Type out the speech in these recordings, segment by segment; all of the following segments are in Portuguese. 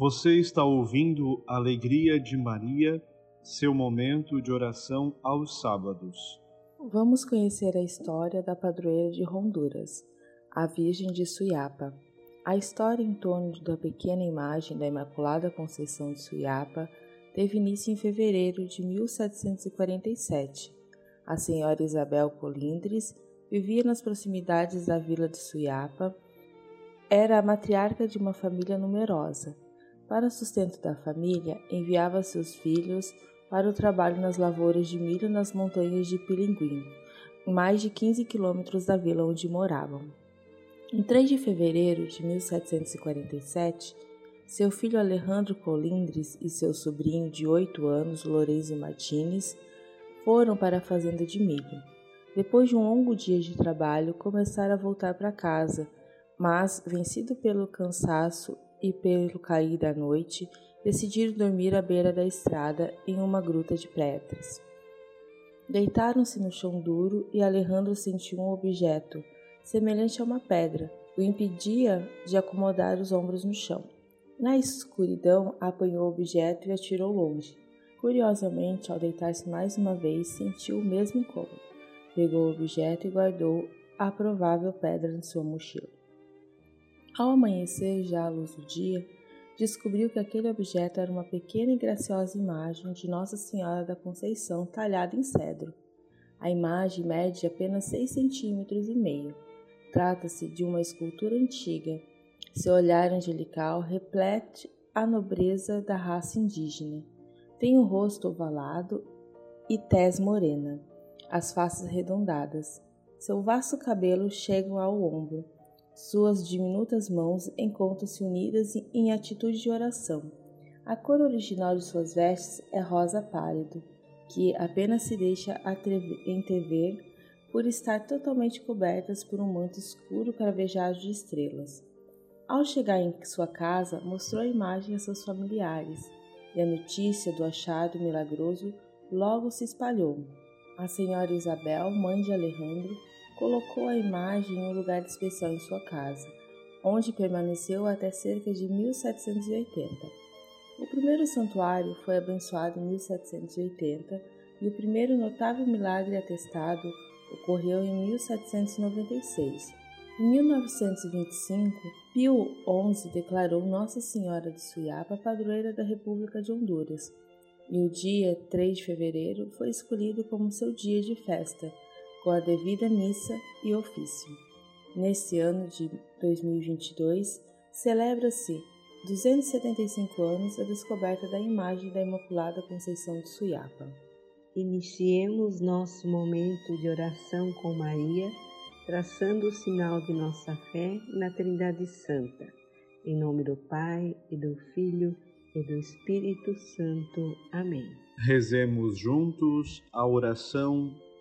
Você está ouvindo Alegria de Maria, seu momento de oração aos sábados. Vamos conhecer a história da padroeira de Honduras, a Virgem de Suiapa. A história em torno da pequena imagem da Imaculada Conceição de Suiapa teve início em fevereiro de 1747. A senhora Isabel Colindres vivia nas proximidades da vila de Suiapa. Era a matriarca de uma família numerosa. Para sustento da família, enviava seus filhos para o trabalho nas lavouras de milho nas montanhas de Pilinguim, mais de 15 quilômetros da vila onde moravam. Em 3 de fevereiro de 1747, seu filho Alejandro Colindres e seu sobrinho de 8 anos, Lourenço Martins, foram para a fazenda de milho. Depois de um longo dia de trabalho, começaram a voltar para casa, mas, vencido pelo cansaço e pelo cair da noite, decidiram dormir à beira da estrada em uma gruta de pedras. Deitaram-se no chão duro e Alejandro sentiu um objeto, semelhante a uma pedra, o impedia de acomodar os ombros no chão. Na escuridão, apanhou o objeto e atirou longe. Curiosamente, ao deitar-se mais uma vez, sentiu o mesmo incômodo. Pegou o objeto e guardou a provável pedra em sua mochila. Ao amanhecer, já à luz do dia, descobriu que aquele objeto era uma pequena e graciosa imagem de Nossa Senhora da Conceição talhada em cedro. A imagem mede apenas 6 centímetros e meio. Trata-se de uma escultura antiga. Seu olhar angelical reflete a nobreza da raça indígena. Tem o rosto ovalado e tez morena, as faces arredondadas. Seu vasto cabelo chega ao ombro suas diminutas mãos encontram-se unidas em atitude de oração. A cor original de suas vestes é rosa pálido, que apenas se deixa entrever por estar totalmente cobertas por um manto escuro cravejado de estrelas. Ao chegar em sua casa, mostrou a imagem a seus familiares, e a notícia do achado milagroso logo se espalhou. A senhora Isabel, mãe de Alejandro, colocou a imagem em um lugar especial em sua casa, onde permaneceu até cerca de 1780. O primeiro santuário foi abençoado em 1780 e o primeiro notável milagre atestado ocorreu em 1796. Em 1925, Pio XI declarou Nossa Senhora de Suiapa padroeira da República de Honduras, e o dia 3 de fevereiro foi escolhido como seu dia de festa, com a devida missa e ofício. Neste ano de 2022, celebra-se 275 anos da descoberta da imagem da Imaculada Conceição de Suiapa. Iniciemos nosso momento de oração com Maria, traçando o sinal de nossa fé na Trindade Santa. Em nome do Pai e do Filho e do Espírito Santo. Amém. Rezemos juntos a oração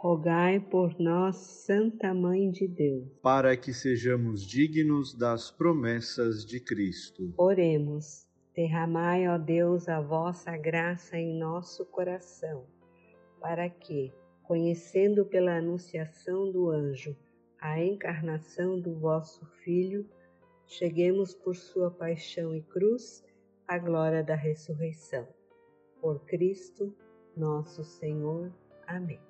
rogai por nós, Santa Mãe de Deus, para que sejamos dignos das promessas de Cristo. Oremos. Derramai, ó Deus, a vossa graça em nosso coração, para que, conhecendo pela anunciação do anjo a encarnação do vosso Filho, cheguemos por sua paixão e cruz à glória da ressurreição. Por Cristo, nosso Senhor. Amém.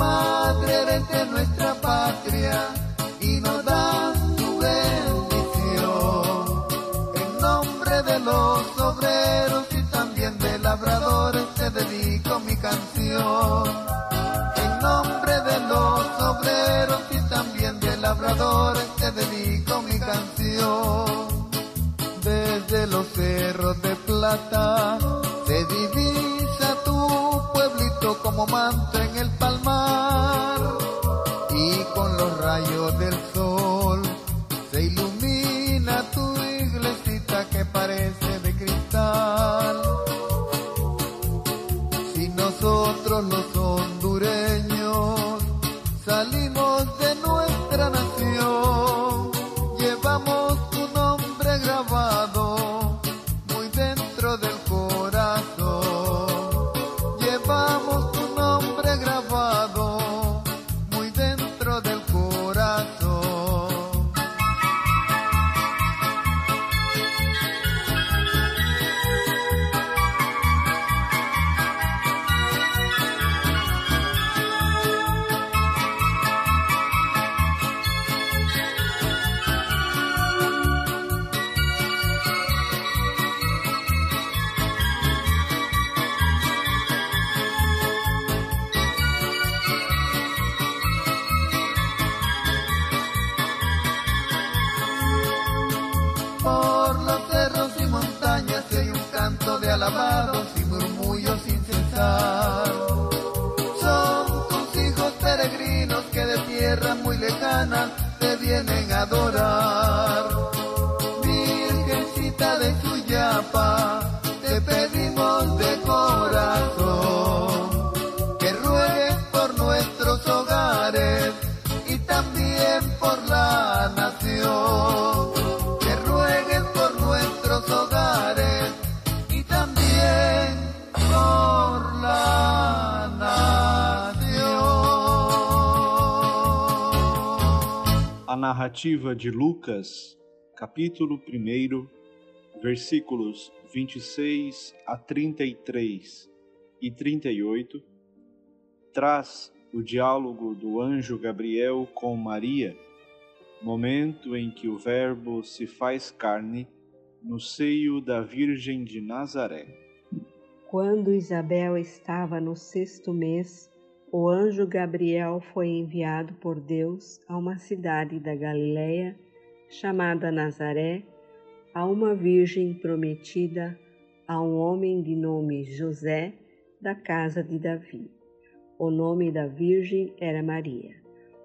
Madre, de nuestra patria y nos das tu bendición. En nombre de los obreros y también de labradores te dedico mi canción. En nombre de los obreros te dedico mi canción. Desde los cerros de plata se divisa tu pueblito como manto del y murmullos sin cesar. Son tus hijos peregrinos que de tierra muy lejana te vienen a adorar. Virgencita de Suyapa, te pedimos de corazón narrativa de Lucas, capítulo 1, versículos 26 a 33 e 38, traz o diálogo do anjo Gabriel com Maria, momento em que o Verbo se faz carne no seio da Virgem de Nazaré. Quando Isabel estava no sexto mês, o anjo Gabriel foi enviado por Deus a uma cidade da Galiléia chamada Nazaré, a uma virgem prometida a um homem de nome José, da casa de Davi. O nome da virgem era Maria.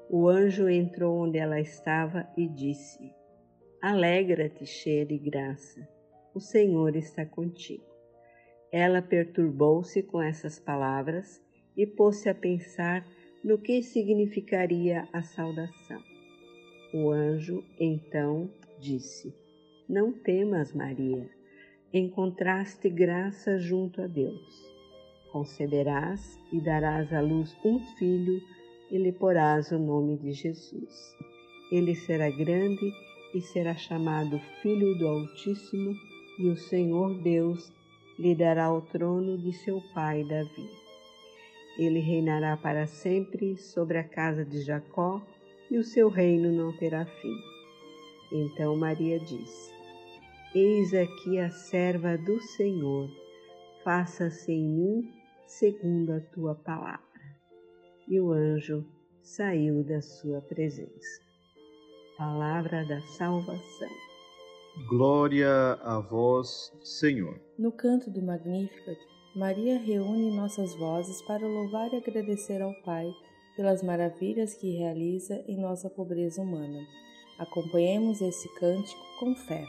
O anjo entrou onde ela estava e disse: Alegra-te, cheia de graça, o Senhor está contigo. Ela perturbou-se com essas palavras e pôs-se a pensar no que significaria a saudação. O anjo então disse: Não temas, Maria, encontraste graça junto a Deus. Conceberás e darás à luz um filho e lhe porás o nome de Jesus. Ele será grande e será chamado Filho do Altíssimo, e o Senhor Deus lhe dará o trono de seu pai Davi. Ele reinará para sempre sobre a casa de Jacó, e o seu reino não terá fim. Então Maria disse: Eis aqui a serva do Senhor, faça-se em mim segundo a tua palavra. E o anjo saiu da sua presença. Palavra da salvação. Glória a vós, Senhor. No canto do Magnificat, Maria reúne nossas vozes para louvar e agradecer ao Pai pelas maravilhas que realiza em nossa pobreza humana. Acompanhemos esse cântico com fé.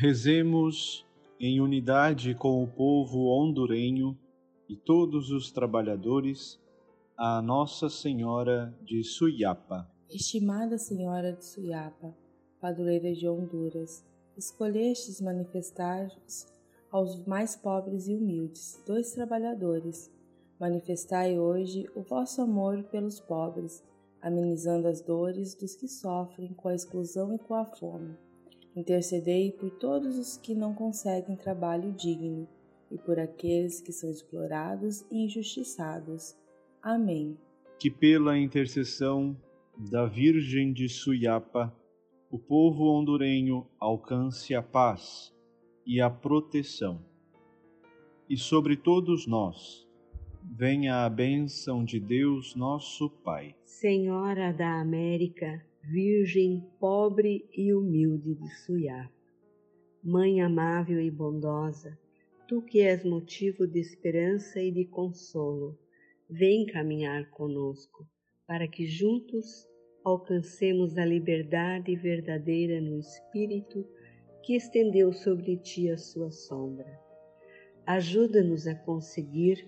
Rezemos em unidade com o povo hondurenho e todos os trabalhadores a Nossa Senhora de Suiapa. Estimada Senhora de Suiapa, padroeira de Honduras, escolhestes manifestar-vos aos mais pobres e humildes, dois trabalhadores. Manifestai hoje o vosso amor pelos pobres, amenizando as dores dos que sofrem com a exclusão e com a fome Intercedei por todos os que não conseguem trabalho digno e por aqueles que são explorados e injustiçados. Amém. Que pela intercessão da Virgem de Suiapa, o povo hondurenho alcance a paz e a proteção. E sobre todos nós, venha a bênção de Deus, nosso Pai. Senhora da América, Virgem pobre e humilde de Suiá. Mãe amável e bondosa, tu que és motivo de esperança e de consolo, vem caminhar conosco, para que juntos alcancemos a liberdade verdadeira no Espírito que estendeu sobre ti a sua sombra. Ajuda-nos a conseguir,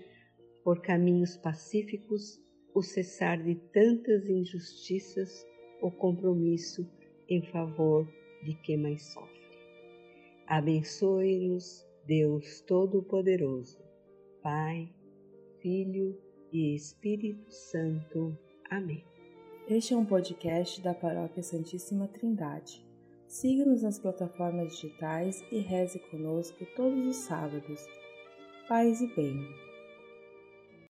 por caminhos pacíficos, o cessar de tantas injustiças, o compromisso em favor de quem mais sofre. Abençoe-nos, Deus Todo-Poderoso, Pai, Filho e Espírito Santo. Amém. Este é um podcast da Paróquia Santíssima Trindade. Siga-nos nas plataformas digitais e reze conosco todos os sábados. Paz e bem.